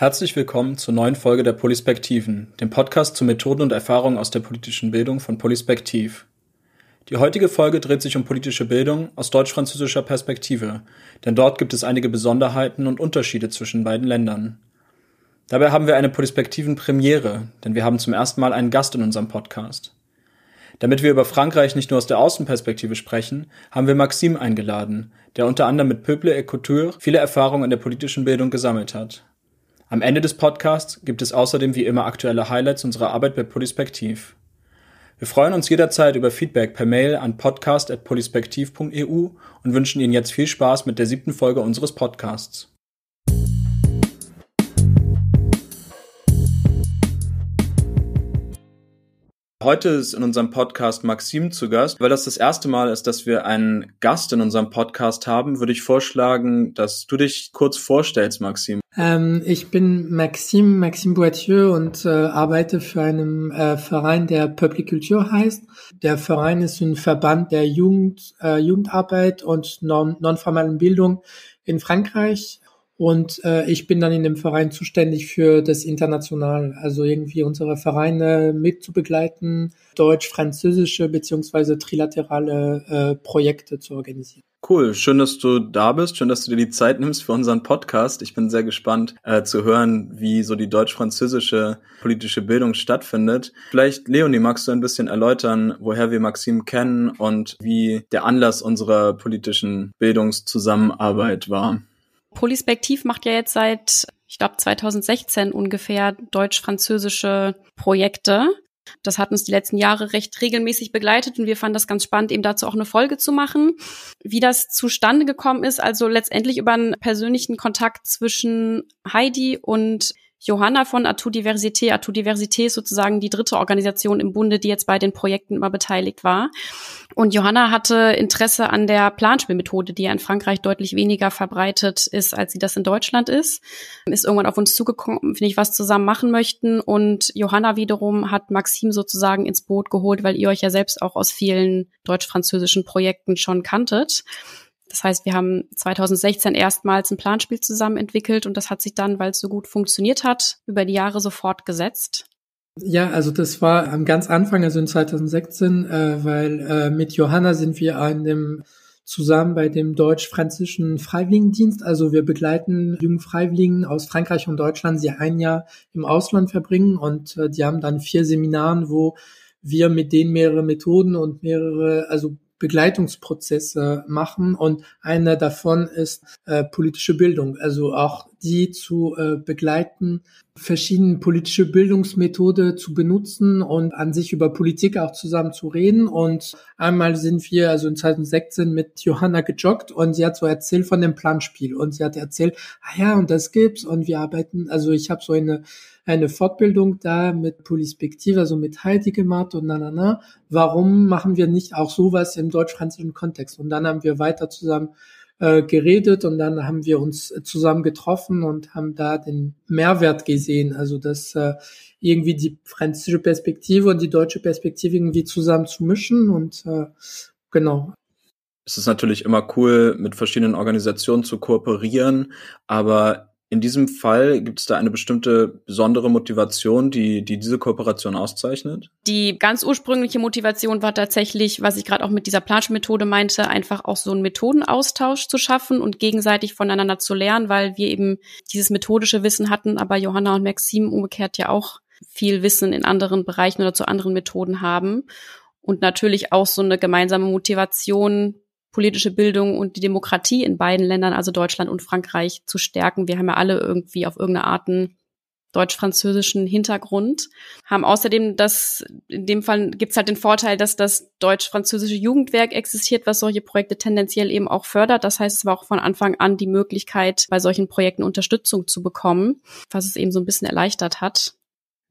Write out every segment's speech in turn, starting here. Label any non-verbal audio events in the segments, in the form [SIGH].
Herzlich willkommen zur neuen Folge der Polispektiven, dem Podcast zu Methoden und Erfahrungen aus der politischen Bildung von Polispektiv. Die heutige Folge dreht sich um politische Bildung aus deutsch-französischer Perspektive, denn dort gibt es einige Besonderheiten und Unterschiede zwischen beiden Ländern. Dabei haben wir eine Polispektiven Premiere, denn wir haben zum ersten Mal einen Gast in unserem Podcast. Damit wir über Frankreich nicht nur aus der Außenperspektive sprechen, haben wir Maxime eingeladen, der unter anderem mit Peuple et Couture viele Erfahrungen in der politischen Bildung gesammelt hat. Am Ende des Podcasts gibt es außerdem wie immer aktuelle Highlights unserer Arbeit bei Polispektiv. Wir freuen uns jederzeit über Feedback per Mail an podcast.polispektiv.eu und wünschen Ihnen jetzt viel Spaß mit der siebten Folge unseres Podcasts. Heute ist in unserem Podcast Maxim zu Gast. Weil das das erste Mal ist, dass wir einen Gast in unserem Podcast haben, würde ich vorschlagen, dass du dich kurz vorstellst, Maxim. Ähm, ich bin Maxime, Maxime Boitieu und äh, arbeite für einen äh, Verein, der Public Culture heißt. Der Verein ist ein Verband der Jugend, äh, Jugendarbeit und non, nonformalen Bildung in Frankreich. Und äh, ich bin dann in dem Verein zuständig für das International, also irgendwie unsere Vereine mitzubegleiten, deutsch-französische beziehungsweise trilaterale äh, Projekte zu organisieren. Cool, schön, dass du da bist, schön, dass du dir die Zeit nimmst für unseren Podcast. Ich bin sehr gespannt äh, zu hören, wie so die deutsch-französische politische Bildung stattfindet. Vielleicht, Leonie, magst du ein bisschen erläutern, woher wir Maxim kennen und wie der Anlass unserer politischen Bildungszusammenarbeit war? Polispektiv macht ja jetzt seit, ich glaube, 2016 ungefähr deutsch-französische Projekte. Das hat uns die letzten Jahre recht regelmäßig begleitet und wir fanden das ganz spannend, eben dazu auch eine Folge zu machen. Wie das zustande gekommen ist, also letztendlich über einen persönlichen Kontakt zwischen Heidi und Johanna von Atu Diversité. Atu Diversité ist sozusagen die dritte Organisation im Bunde, die jetzt bei den Projekten immer beteiligt war. Und Johanna hatte Interesse an der Planspielmethode, die ja in Frankreich deutlich weniger verbreitet ist, als sie das in Deutschland ist. Ist irgendwann auf uns zugekommen, wenn ich was zusammen machen möchten. Und Johanna wiederum hat Maxim sozusagen ins Boot geholt, weil ihr euch ja selbst auch aus vielen deutsch-französischen Projekten schon kanntet. Das heißt, wir haben 2016 erstmals ein Planspiel zusammen entwickelt und das hat sich dann, weil es so gut funktioniert hat, über die Jahre so fortgesetzt. Ja, also das war am ganz Anfang, also in 2016, äh, weil äh, mit Johanna sind wir an dem zusammen bei dem deutsch-französischen Freiwilligendienst. Also wir begleiten jungen Freiwilligen aus Frankreich und Deutschland, die ein Jahr im Ausland verbringen und äh, die haben dann vier Seminaren, wo wir mit denen mehrere Methoden und mehrere, also Begleitungsprozesse machen. Und einer davon ist äh, politische Bildung, also auch die zu äh, begleiten, verschiedene politische Bildungsmethode zu benutzen und an sich über Politik auch zusammen zu reden. Und einmal sind wir also in 2016 mit Johanna gejoggt und sie hat so erzählt von dem Planspiel. Und sie hat erzählt, ah ja, und das gibt's und wir arbeiten, also ich habe so eine eine Fortbildung da mit Polispektive, also mit Heidi gemacht und na, na, na. Warum machen wir nicht auch sowas im deutsch-französischen Kontext? Und dann haben wir weiter zusammen äh, geredet und dann haben wir uns zusammen getroffen und haben da den Mehrwert gesehen. Also dass äh, irgendwie die französische Perspektive und die deutsche Perspektive irgendwie zusammen zu mischen und äh, genau. Es ist natürlich immer cool, mit verschiedenen Organisationen zu kooperieren, aber in diesem Fall gibt es da eine bestimmte besondere Motivation, die, die diese Kooperation auszeichnet? Die ganz ursprüngliche Motivation war tatsächlich, was ich gerade auch mit dieser Plansch-Methode meinte, einfach auch so einen Methodenaustausch zu schaffen und gegenseitig voneinander zu lernen, weil wir eben dieses methodische Wissen hatten, aber Johanna und Maxim umgekehrt ja auch viel Wissen in anderen Bereichen oder zu anderen Methoden haben. Und natürlich auch so eine gemeinsame Motivation, politische Bildung und die Demokratie in beiden Ländern, also Deutschland und Frankreich, zu stärken. Wir haben ja alle irgendwie auf irgendeine Art deutsch-französischen Hintergrund, haben außerdem das, in dem Fall gibt's halt den Vorteil, dass das deutsch-französische Jugendwerk existiert, was solche Projekte tendenziell eben auch fördert. Das heißt, es war auch von Anfang an die Möglichkeit, bei solchen Projekten Unterstützung zu bekommen, was es eben so ein bisschen erleichtert hat.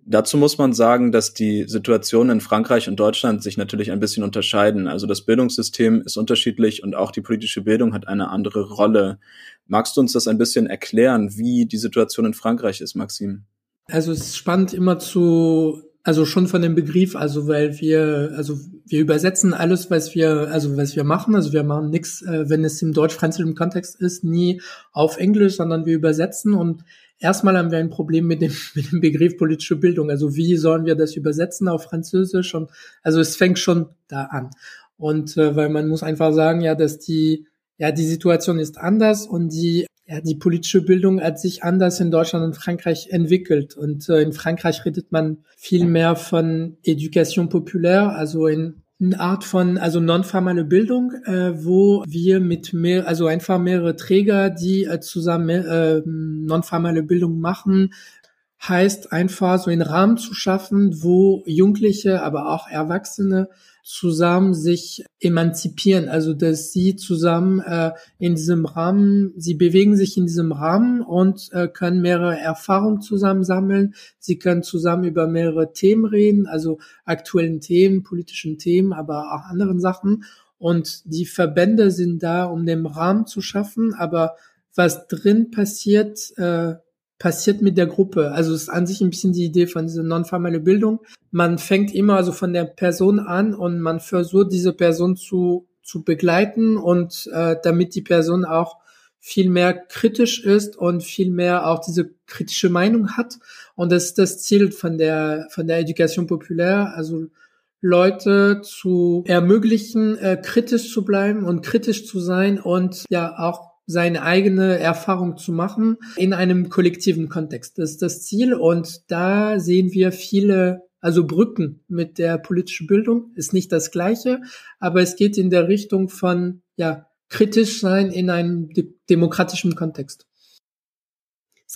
Dazu muss man sagen, dass die Situationen in Frankreich und Deutschland sich natürlich ein bisschen unterscheiden. Also das Bildungssystem ist unterschiedlich und auch die politische Bildung hat eine andere Rolle. Magst du uns das ein bisschen erklären, wie die Situation in Frankreich ist, Maxim? Also es ist spannend immer zu, also schon von dem Begriff, also weil wir, also wir übersetzen alles, was wir, also was wir machen, also wir machen nichts, äh, wenn es im deutsch-französischen Kontext ist, nie auf Englisch, sondern wir übersetzen und erstmal haben wir ein Problem mit dem, [LAUGHS] mit dem Begriff politische Bildung. Also wie sollen wir das übersetzen auf Französisch? Und also es fängt schon da an. Und äh, weil man muss einfach sagen, ja, dass die, ja, die Situation ist anders und die, ja, die politische Bildung hat sich anders in Deutschland und Frankreich entwickelt. Und äh, in Frankreich redet man viel mehr von Education populaire, also in eine Art von, also nonformale Bildung, äh, wo wir mit mehr, also einfach mehrere Träger, die äh, zusammen äh, nonformale Bildung machen, heißt einfach so einen Rahmen zu schaffen, wo Jugendliche, aber auch Erwachsene zusammen sich emanzipieren, also dass sie zusammen äh, in diesem Rahmen, sie bewegen sich in diesem Rahmen und äh, können mehrere Erfahrungen zusammen sammeln. Sie können zusammen über mehrere Themen reden, also aktuellen Themen, politischen Themen, aber auch anderen Sachen. Und die Verbände sind da, um den Rahmen zu schaffen, aber was drin passiert, äh, passiert mit der Gruppe. Also es ist an sich ein bisschen die Idee von dieser nonformelle Bildung. Man fängt immer also von der Person an und man versucht diese Person zu zu begleiten und äh, damit die Person auch viel mehr kritisch ist und viel mehr auch diese kritische Meinung hat. Und das ist das Ziel von der von der Education populaire, also Leute zu ermöglichen, äh, kritisch zu bleiben und kritisch zu sein und ja auch seine eigene Erfahrung zu machen in einem kollektiven Kontext. Das ist das Ziel und da sehen wir viele, also Brücken mit der politischen Bildung ist nicht das gleiche, aber es geht in der Richtung von, ja, kritisch sein in einem de demokratischen Kontext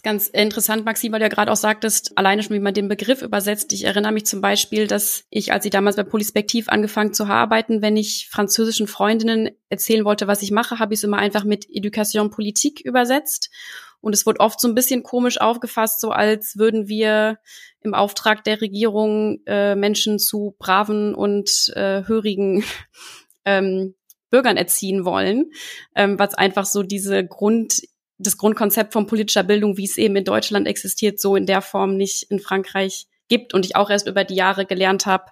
ist ganz interessant, Maxim, weil du ja gerade auch sagtest, alleine schon, wie man den Begriff übersetzt. Ich erinnere mich zum Beispiel, dass ich, als ich damals bei Polispektiv angefangen zu arbeiten, wenn ich französischen Freundinnen erzählen wollte, was ich mache, habe ich es immer einfach mit Education Politik übersetzt. Und es wurde oft so ein bisschen komisch aufgefasst, so als würden wir im Auftrag der Regierung äh, Menschen zu braven und äh, hörigen [LAUGHS] ähm, Bürgern erziehen wollen, ähm, was einfach so diese Grund das Grundkonzept von politischer Bildung, wie es eben in Deutschland existiert, so in der Form nicht in Frankreich gibt und ich auch erst über die Jahre gelernt habe,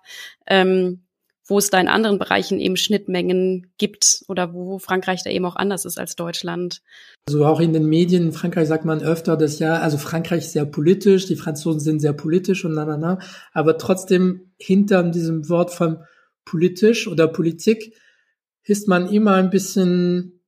ähm, wo es da in anderen Bereichen eben Schnittmengen gibt oder wo Frankreich da eben auch anders ist als Deutschland. Also auch in den Medien in Frankreich sagt man öfter, dass ja, also Frankreich ist sehr politisch, die Franzosen sind sehr politisch und na, na, na. Aber trotzdem hinter diesem Wort von politisch oder Politik ist man immer ein bisschen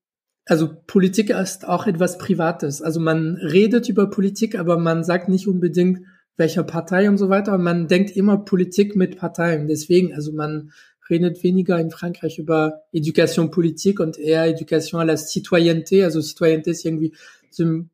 also Politik ist auch etwas Privates. Also man redet über Politik, aber man sagt nicht unbedingt, welcher Partei und so weiter. Man denkt immer Politik mit Parteien. Deswegen, also man redet weniger in Frankreich über Education Politik und eher Education à la Citoyenneté. Also Citoyenneté ist irgendwie zum,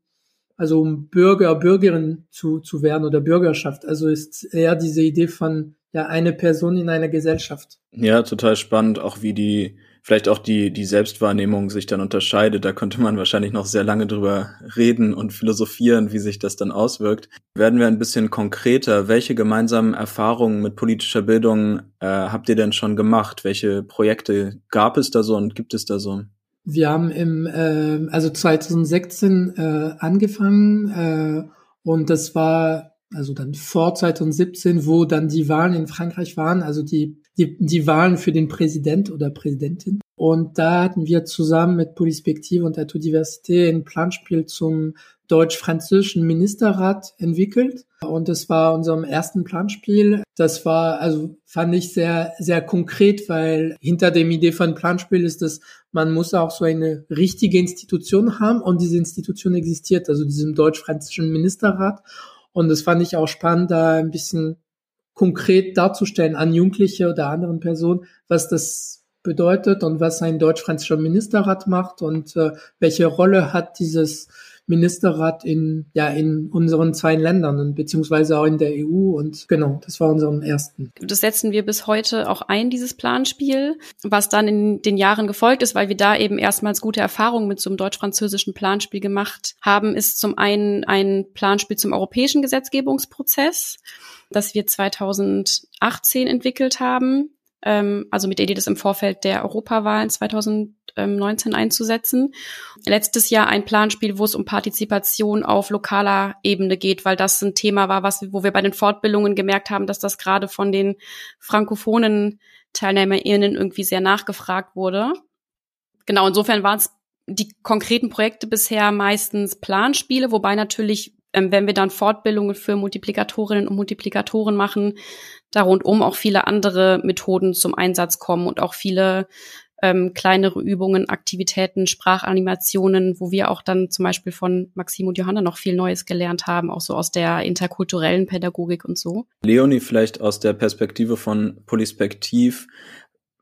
also um Bürger, Bürgerin zu, zu werden oder Bürgerschaft. Also ist eher diese Idee von ja eine Person in einer Gesellschaft. Ja, total spannend, auch wie die vielleicht auch die, die Selbstwahrnehmung sich dann unterscheidet. Da könnte man wahrscheinlich noch sehr lange drüber reden und philosophieren, wie sich das dann auswirkt. Werden wir ein bisschen konkreter. Welche gemeinsamen Erfahrungen mit politischer Bildung äh, habt ihr denn schon gemacht? Welche Projekte gab es da so und gibt es da so? Wir haben im, äh, also 2016 äh, angefangen äh, und das war also dann vor 2017, wo dann die Wahlen in Frankreich waren, also die, die, die Wahlen für den Präsident oder Präsidentin. Und da hatten wir zusammen mit Polispektive und der Diversité ein Planspiel zum deutsch-französischen Ministerrat entwickelt. Und das war unserem ersten Planspiel. Das war, also fand ich sehr, sehr konkret, weil hinter dem Idee von Planspiel ist dass man muss auch so eine richtige Institution haben und diese Institution existiert, also diesem deutsch-französischen Ministerrat. Und das fand ich auch spannend, da ein bisschen konkret darzustellen an Jugendliche oder anderen Personen, was das bedeutet und was ein deutsch-französischer Ministerrat macht und äh, welche Rolle hat dieses Ministerrat in, ja, in unseren zwei Ländern und beziehungsweise auch in der EU und genau, das war unserem ersten. Das setzen wir bis heute auch ein, dieses Planspiel, was dann in den Jahren gefolgt ist, weil wir da eben erstmals gute Erfahrungen mit so einem deutsch-französischen Planspiel gemacht haben, ist zum einen ein Planspiel zum europäischen Gesetzgebungsprozess, das wir 2018 entwickelt haben ähm, also mit der Idee, das im Vorfeld der Europawahlen 2019 einzusetzen. Letztes Jahr ein Planspiel, wo es um Partizipation auf lokaler Ebene geht, weil das ein Thema war, was, wo wir bei den Fortbildungen gemerkt haben, dass das gerade von den frankophonen TeilnehmerInnen irgendwie sehr nachgefragt wurde. Genau, insofern waren es die konkreten Projekte bisher meistens Planspiele, wobei natürlich ähm, wenn wir dann Fortbildungen für Multiplikatorinnen und Multiplikatoren machen, da rundum auch viele andere Methoden zum Einsatz kommen und auch viele ähm, kleinere Übungen, Aktivitäten, Sprachanimationen, wo wir auch dann zum Beispiel von Maxim und Johanna noch viel Neues gelernt haben, auch so aus der interkulturellen Pädagogik und so. Leonie, vielleicht aus der Perspektive von Polispektiv,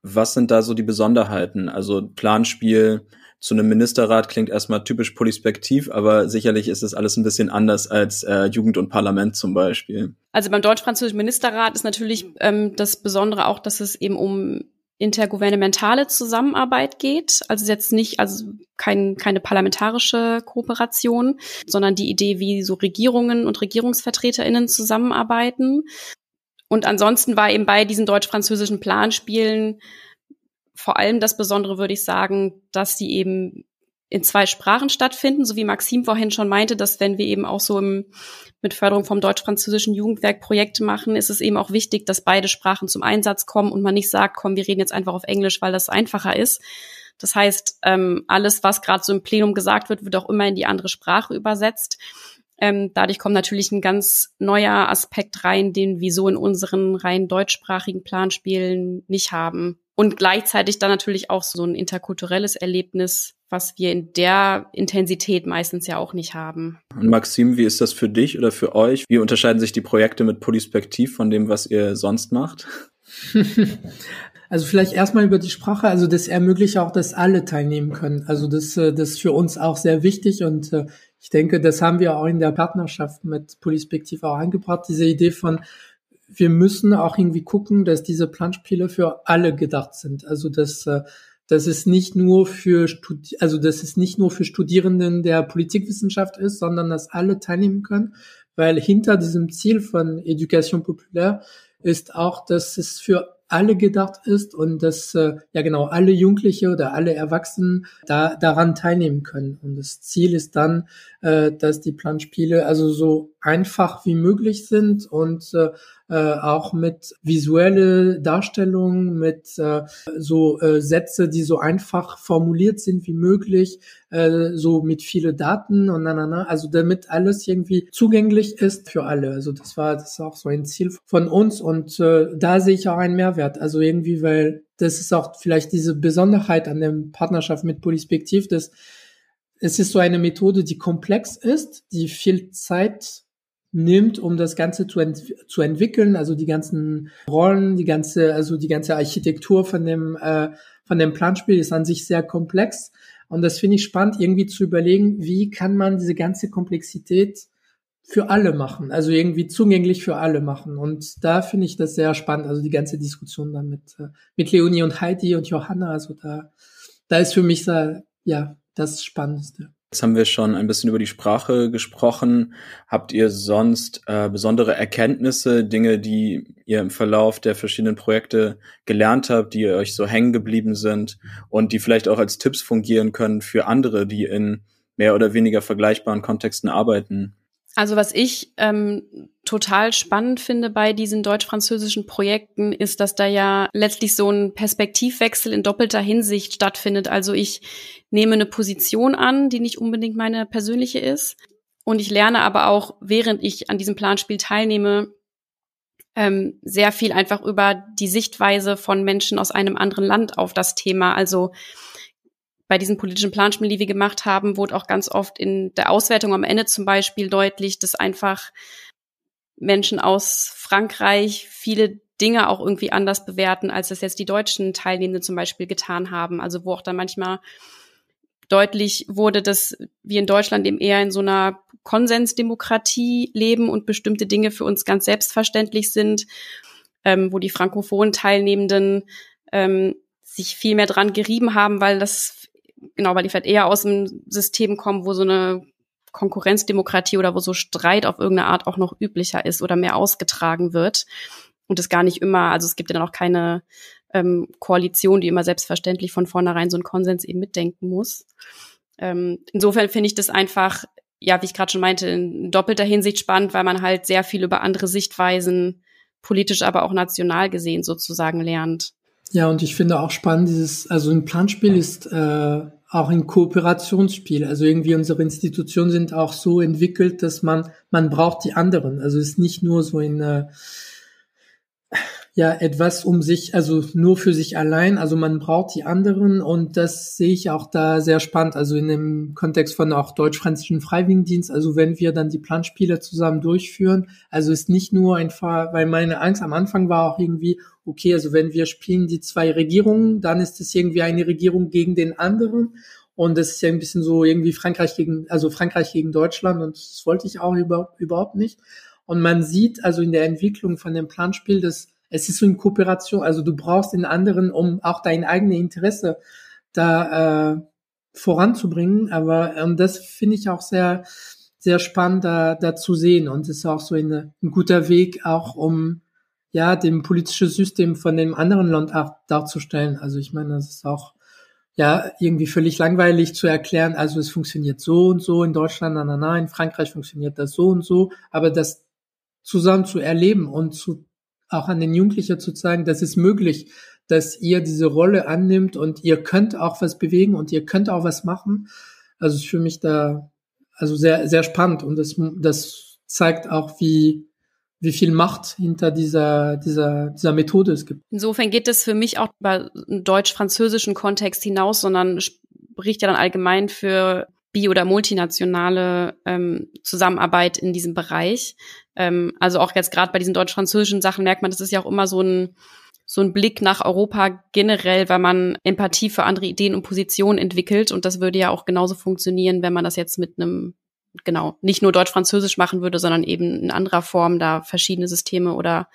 was sind da so die Besonderheiten? Also Planspiel, zu einem Ministerrat klingt erstmal typisch polispektiv, aber sicherlich ist es alles ein bisschen anders als äh, Jugend und Parlament zum Beispiel. Also beim deutsch-französischen Ministerrat ist natürlich ähm, das Besondere auch, dass es eben um intergouvernementale Zusammenarbeit geht. Also jetzt nicht, also kein, keine parlamentarische Kooperation, sondern die Idee, wie so Regierungen und RegierungsvertreterInnen zusammenarbeiten. Und ansonsten war eben bei diesen deutsch-französischen Planspielen vor allem das Besondere, würde ich sagen, dass die eben in zwei Sprachen stattfinden, so wie Maxim vorhin schon meinte, dass wenn wir eben auch so im, mit Förderung vom deutsch-französischen Jugendwerk Projekte machen, ist es eben auch wichtig, dass beide Sprachen zum Einsatz kommen und man nicht sagt, komm, wir reden jetzt einfach auf Englisch, weil das einfacher ist. Das heißt, ähm, alles, was gerade so im Plenum gesagt wird, wird auch immer in die andere Sprache übersetzt. Ähm, dadurch kommt natürlich ein ganz neuer Aspekt rein, den wir so in unseren rein deutschsprachigen Planspielen nicht haben und gleichzeitig dann natürlich auch so ein interkulturelles Erlebnis, was wir in der Intensität meistens ja auch nicht haben. Und Maxim, wie ist das für dich oder für euch? Wie unterscheiden sich die Projekte mit Polispektiv von dem, was ihr sonst macht? [LAUGHS] Also vielleicht erstmal über die Sprache. Also das ermöglicht auch, dass alle teilnehmen können. Also das, äh, das ist für uns auch sehr wichtig und äh, ich denke, das haben wir auch in der Partnerschaft mit Polispektiv auch eingebracht. Diese Idee von wir müssen auch irgendwie gucken, dass diese Planspiele für alle gedacht sind. Also dass äh, dass es nicht nur für Studi also dass es nicht nur für Studierenden der Politikwissenschaft ist, sondern dass alle teilnehmen können, weil hinter diesem Ziel von Education populaire ist auch, dass es für alle gedacht ist und dass äh, ja genau alle Jugendliche oder alle Erwachsenen da daran teilnehmen können. Und das Ziel ist dann, äh, dass die Planspiele also so einfach wie möglich sind und äh, äh, auch mit visuelle Darstellungen, mit äh, so äh, Sätze, die so einfach formuliert sind wie möglich, äh, so mit viele Daten und na, na, na, also damit alles irgendwie zugänglich ist für alle. Also das war das ist auch so ein Ziel von uns und äh, da sehe ich auch einen Mehrwert. Also irgendwie, weil das ist auch vielleicht diese Besonderheit an der Partnerschaft mit Polispektiv, dass es ist so eine Methode, die komplex ist, die viel Zeit nimmt, um das Ganze zu, ent zu entwickeln, also die ganzen Rollen, die ganze, also die ganze Architektur von dem, äh, von dem Planspiel ist an sich sehr komplex. Und das finde ich spannend, irgendwie zu überlegen, wie kann man diese ganze Komplexität für alle machen, also irgendwie zugänglich für alle machen. Und da finde ich das sehr spannend, also die ganze Diskussion dann mit, äh, mit Leonie und Heidi und Johanna, also da, da ist für mich da, ja, das Spannendste. Jetzt haben wir schon ein bisschen über die Sprache gesprochen. Habt ihr sonst äh, besondere Erkenntnisse, Dinge, die ihr im Verlauf der verschiedenen Projekte gelernt habt, die euch so hängen geblieben sind und die vielleicht auch als Tipps fungieren können für andere, die in mehr oder weniger vergleichbaren Kontexten arbeiten? Also was ich ähm, total spannend finde bei diesen deutsch-französischen Projekten, ist, dass da ja letztlich so ein Perspektivwechsel in doppelter Hinsicht stattfindet. Also ich nehme eine Position an, die nicht unbedingt meine persönliche ist. Und ich lerne aber auch, während ich an diesem Planspiel teilnehme, ähm, sehr viel einfach über die Sichtweise von Menschen aus einem anderen Land auf das Thema. Also bei diesen politischen Planspielen, die wir gemacht haben, wurde auch ganz oft in der Auswertung am Ende zum Beispiel deutlich, dass einfach Menschen aus Frankreich viele Dinge auch irgendwie anders bewerten, als das jetzt die deutschen Teilnehmenden zum Beispiel getan haben. Also wo auch dann manchmal deutlich wurde, dass wir in Deutschland eben eher in so einer Konsensdemokratie leben und bestimmte Dinge für uns ganz selbstverständlich sind, ähm, wo die frankophonen Teilnehmenden ähm, sich viel mehr dran gerieben haben, weil das genau, weil die vielleicht eher aus dem System kommen, wo so eine Konkurrenzdemokratie oder wo so Streit auf irgendeine Art auch noch üblicher ist oder mehr ausgetragen wird. Und es gar nicht immer, also es gibt ja dann auch keine ähm, Koalition, die immer selbstverständlich von vornherein so einen Konsens eben mitdenken muss. Ähm, insofern finde ich das einfach, ja, wie ich gerade schon meinte, in doppelter Hinsicht spannend, weil man halt sehr viel über andere Sichtweisen, politisch, aber auch national gesehen sozusagen lernt. Ja, und ich finde auch spannend, dieses, also ein Planspiel ist, äh, auch ein Kooperationsspiel. Also irgendwie unsere Institutionen sind auch so entwickelt, dass man, man braucht die anderen. Also es ist nicht nur so eine, ja, etwas um sich, also nur für sich allein. Also man braucht die anderen und das sehe ich auch da sehr spannend. Also in dem Kontext von auch deutsch-französischen Freiwilligendienst. Also wenn wir dann die Planspiele zusammen durchführen, also ist nicht nur ein Fall, weil meine Angst am Anfang war auch irgendwie, okay, also wenn wir spielen die zwei Regierungen, dann ist es irgendwie eine Regierung gegen den anderen. Und das ist ja ein bisschen so irgendwie Frankreich gegen, also Frankreich gegen Deutschland und das wollte ich auch über, überhaupt nicht. Und man sieht also in der Entwicklung von dem Planspiel, dass es ist so eine Kooperation, also du brauchst den anderen, um auch dein eigenes Interesse da äh, voranzubringen. Aber ähm, das finde ich auch sehr, sehr spannend da, da zu sehen und ist auch so eine, ein guter Weg auch um ja dem politischen System von dem anderen Land auch darzustellen. Also ich meine, das ist auch ja irgendwie völlig langweilig zu erklären. Also es funktioniert so und so in Deutschland, nein, nein, nein, in Frankreich funktioniert das so und so, aber das zusammen zu erleben und zu auch an den Jugendlichen zu zeigen, dass es möglich, dass ihr diese Rolle annimmt und ihr könnt auch was bewegen und ihr könnt auch was machen. Also ist für mich da also sehr sehr spannend und das das zeigt auch wie wie viel Macht hinter dieser, dieser, dieser Methode es gibt. Insofern geht es für mich auch über einen deutsch-französischen Kontext hinaus, sondern spricht ja dann allgemein für bi- oder multinationale ähm, Zusammenarbeit in diesem Bereich. Ähm, also auch jetzt gerade bei diesen deutsch-französischen Sachen merkt man, das ist ja auch immer so ein so ein Blick nach Europa generell, weil man Empathie für andere Ideen und Positionen entwickelt. Und das würde ja auch genauso funktionieren, wenn man das jetzt mit einem, genau, nicht nur Deutsch-Französisch machen würde, sondern eben in anderer Form da verschiedene Systeme oder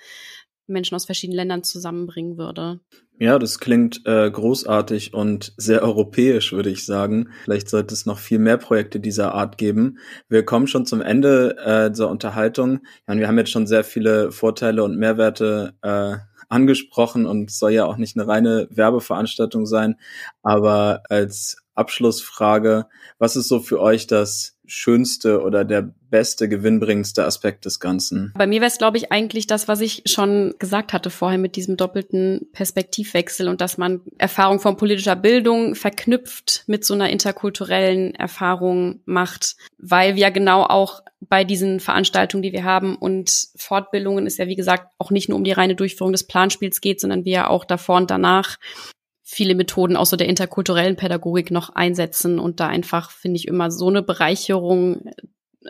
Menschen aus verschiedenen Ländern zusammenbringen würde. Ja, das klingt äh, großartig und sehr europäisch, würde ich sagen. Vielleicht sollte es noch viel mehr Projekte dieser Art geben. Wir kommen schon zum Ende äh, dieser Unterhaltung. Ja, wir haben jetzt schon sehr viele Vorteile und Mehrwerte äh, angesprochen und soll ja auch nicht eine reine Werbeveranstaltung sein. Aber als Abschlussfrage, was ist so für euch das schönste oder der beste, gewinnbringendste Aspekt des Ganzen? Bei mir wäre es, glaube ich, eigentlich das, was ich schon gesagt hatte vorher mit diesem doppelten Perspektivwechsel und dass man Erfahrung von politischer Bildung verknüpft mit so einer interkulturellen Erfahrung macht, weil wir genau auch bei diesen Veranstaltungen, die wir haben und Fortbildungen ist ja, wie gesagt, auch nicht nur um die reine Durchführung des Planspiels geht, sondern wir auch davor und danach viele Methoden auch so der interkulturellen Pädagogik noch einsetzen und da einfach, finde ich, immer so eine Bereicherung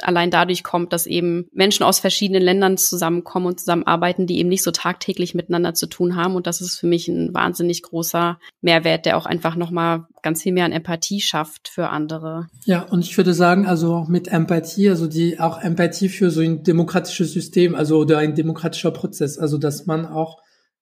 allein dadurch kommt, dass eben Menschen aus verschiedenen Ländern zusammenkommen und zusammenarbeiten, die eben nicht so tagtäglich miteinander zu tun haben. Und das ist für mich ein wahnsinnig großer Mehrwert, der auch einfach nochmal ganz viel mehr an Empathie schafft für andere. Ja, und ich würde sagen, also mit Empathie, also die auch Empathie für so ein demokratisches System, also oder ein demokratischer Prozess, also dass man auch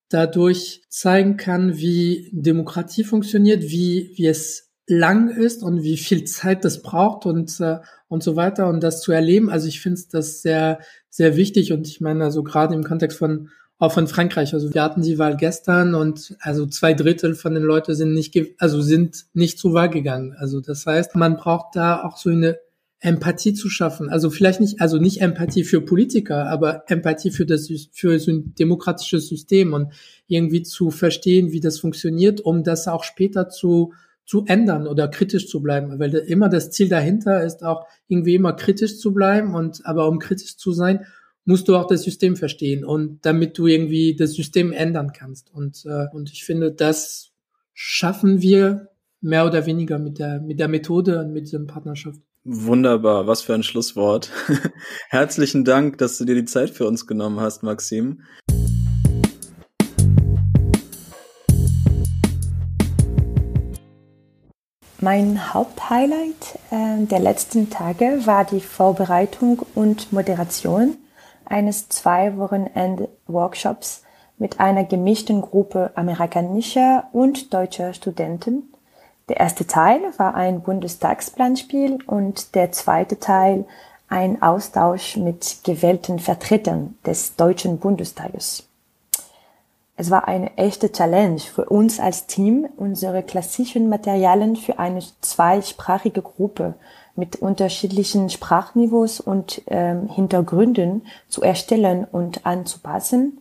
dadurch zeigen kann, wie Demokratie funktioniert, wie, wie es lang ist und wie viel Zeit das braucht und, äh, und so weiter und das zu erleben. Also ich finde das sehr, sehr wichtig und ich meine also gerade im Kontext von auch von Frankreich. Also wir hatten die Wahl gestern und also zwei Drittel von den Leuten sind nicht, also sind nicht zur Wahl gegangen. Also das heißt, man braucht da auch so eine Empathie zu schaffen. Also vielleicht nicht, also nicht Empathie für Politiker, aber Empathie für das, für so ein demokratisches System und irgendwie zu verstehen, wie das funktioniert, um das auch später zu, zu ändern oder kritisch zu bleiben. Weil immer das Ziel dahinter ist auch irgendwie immer kritisch zu bleiben und, aber um kritisch zu sein, musst du auch das System verstehen und damit du irgendwie das System ändern kannst. Und, äh, und ich finde, das schaffen wir mehr oder weniger mit der, mit der Methode und mit dieser Partnerschaft. Wunderbar, was für ein Schlusswort. [LAUGHS] Herzlichen Dank, dass du dir die Zeit für uns genommen hast, Maxim. Mein Haupthighlight äh, der letzten Tage war die Vorbereitung und Moderation eines zwei Wochenende Workshops mit einer gemischten Gruppe amerikanischer und deutscher Studenten der erste Teil war ein Bundestagsplanspiel und der zweite Teil ein Austausch mit gewählten Vertretern des Deutschen Bundestages. Es war eine echte Challenge für uns als Team, unsere klassischen Materialien für eine zweisprachige Gruppe mit unterschiedlichen Sprachniveaus und ähm, Hintergründen zu erstellen und anzupassen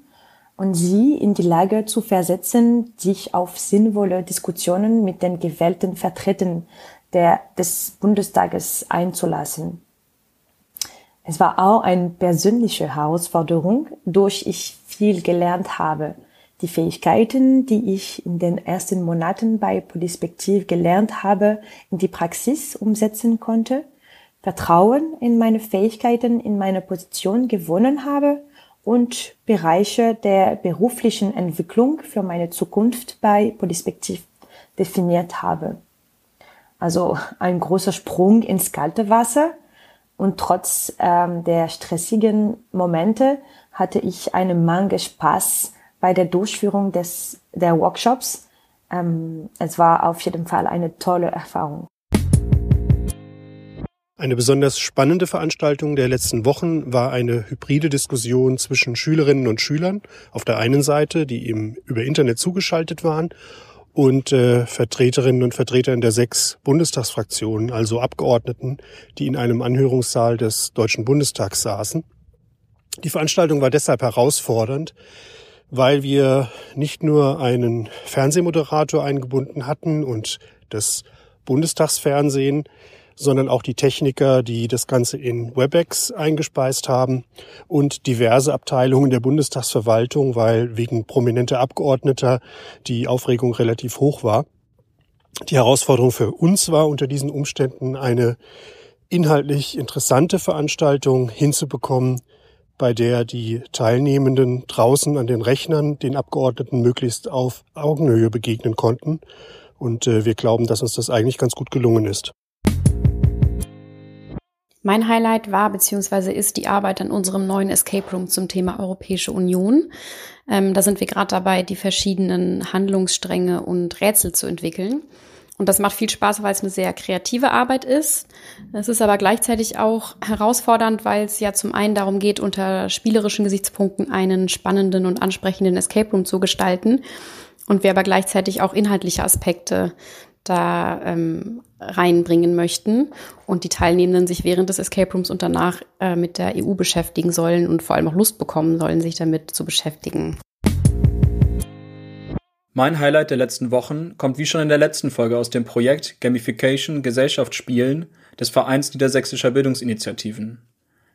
und sie in die Lage zu versetzen, sich auf sinnvolle Diskussionen mit den gewählten Vertretern der, des Bundestages einzulassen. Es war auch eine persönliche Herausforderung, durch ich viel gelernt habe. Die Fähigkeiten, die ich in den ersten Monaten bei Polispektiv gelernt habe, in die Praxis umsetzen konnte, Vertrauen in meine Fähigkeiten, in meine Position gewonnen habe und Bereiche der beruflichen Entwicklung für meine Zukunft bei Polispektiv definiert habe. Also ein großer Sprung ins kalte Wasser und trotz ähm, der stressigen Momente hatte ich eine Menge Spaß bei der Durchführung des, der Workshops. Ähm, es war auf jeden Fall eine tolle Erfahrung. Eine besonders spannende Veranstaltung der letzten Wochen war eine hybride Diskussion zwischen Schülerinnen und Schülern auf der einen Seite, die eben über Internet zugeschaltet waren, und äh, Vertreterinnen und Vertretern der sechs Bundestagsfraktionen, also Abgeordneten, die in einem Anhörungssaal des Deutschen Bundestags saßen. Die Veranstaltung war deshalb herausfordernd, weil wir nicht nur einen Fernsehmoderator eingebunden hatten und das Bundestagsfernsehen, sondern auch die Techniker, die das Ganze in WebEx eingespeist haben und diverse Abteilungen der Bundestagsverwaltung, weil wegen prominenter Abgeordneter die Aufregung relativ hoch war. Die Herausforderung für uns war unter diesen Umständen eine inhaltlich interessante Veranstaltung hinzubekommen, bei der die Teilnehmenden draußen an den Rechnern den Abgeordneten möglichst auf Augenhöhe begegnen konnten. Und äh, wir glauben, dass uns das eigentlich ganz gut gelungen ist. Mein Highlight war bzw. ist die Arbeit an unserem neuen Escape Room zum Thema Europäische Union. Ähm, da sind wir gerade dabei, die verschiedenen Handlungsstränge und Rätsel zu entwickeln. Und das macht viel Spaß, weil es eine sehr kreative Arbeit ist. Es ist aber gleichzeitig auch herausfordernd, weil es ja zum einen darum geht, unter spielerischen Gesichtspunkten einen spannenden und ansprechenden Escape Room zu gestalten. Und wir aber gleichzeitig auch inhaltliche Aspekte da ähm, reinbringen möchten und die Teilnehmenden sich während des Escape Rooms und danach äh, mit der EU beschäftigen sollen und vor allem auch Lust bekommen sollen, sich damit zu beschäftigen. Mein Highlight der letzten Wochen kommt wie schon in der letzten Folge aus dem Projekt Gamification Gesellschaftsspielen des Vereins Niedersächsischer Bildungsinitiativen.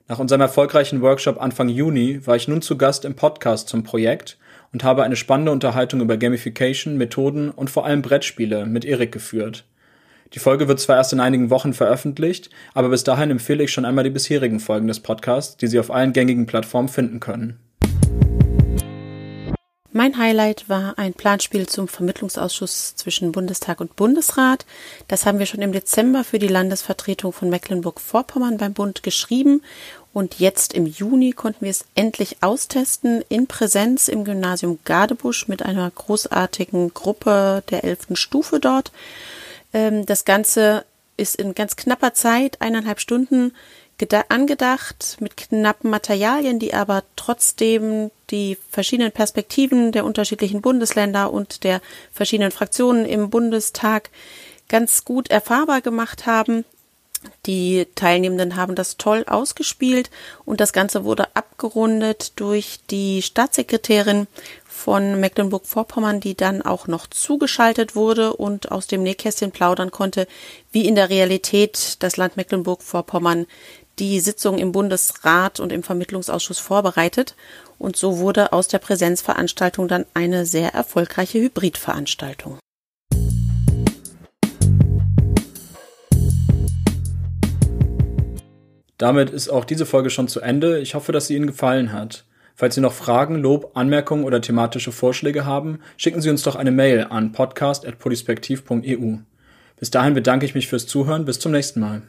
Nach unserem erfolgreichen Workshop Anfang Juni war ich nun zu Gast im Podcast zum Projekt und habe eine spannende Unterhaltung über Gamification, Methoden und vor allem Brettspiele mit Erik geführt. Die Folge wird zwar erst in einigen Wochen veröffentlicht, aber bis dahin empfehle ich schon einmal die bisherigen Folgen des Podcasts, die Sie auf allen gängigen Plattformen finden können. Mein Highlight war ein Planspiel zum Vermittlungsausschuss zwischen Bundestag und Bundesrat. Das haben wir schon im Dezember für die Landesvertretung von Mecklenburg-Vorpommern beim Bund geschrieben und jetzt im Juni konnten wir es endlich austesten in Präsenz im Gymnasium Gardebusch mit einer großartigen Gruppe der elften Stufe dort. Ähm, das Ganze ist in ganz knapper Zeit, eineinhalb Stunden angedacht, mit knappen Materialien, die aber trotzdem die verschiedenen Perspektiven der unterschiedlichen Bundesländer und der verschiedenen Fraktionen im Bundestag ganz gut erfahrbar gemacht haben. Die Teilnehmenden haben das toll ausgespielt und das Ganze wurde abgerundet durch die Staatssekretärin von Mecklenburg-Vorpommern, die dann auch noch zugeschaltet wurde und aus dem Nähkästchen plaudern konnte, wie in der Realität das Land Mecklenburg-Vorpommern die Sitzung im Bundesrat und im Vermittlungsausschuss vorbereitet. Und so wurde aus der Präsenzveranstaltung dann eine sehr erfolgreiche Hybridveranstaltung. Damit ist auch diese Folge schon zu Ende. Ich hoffe, dass sie Ihnen gefallen hat. Falls Sie noch Fragen, Lob, Anmerkungen oder thematische Vorschläge haben, schicken Sie uns doch eine Mail an podcast.polispektiv.eu. Bis dahin bedanke ich mich fürs Zuhören. Bis zum nächsten Mal.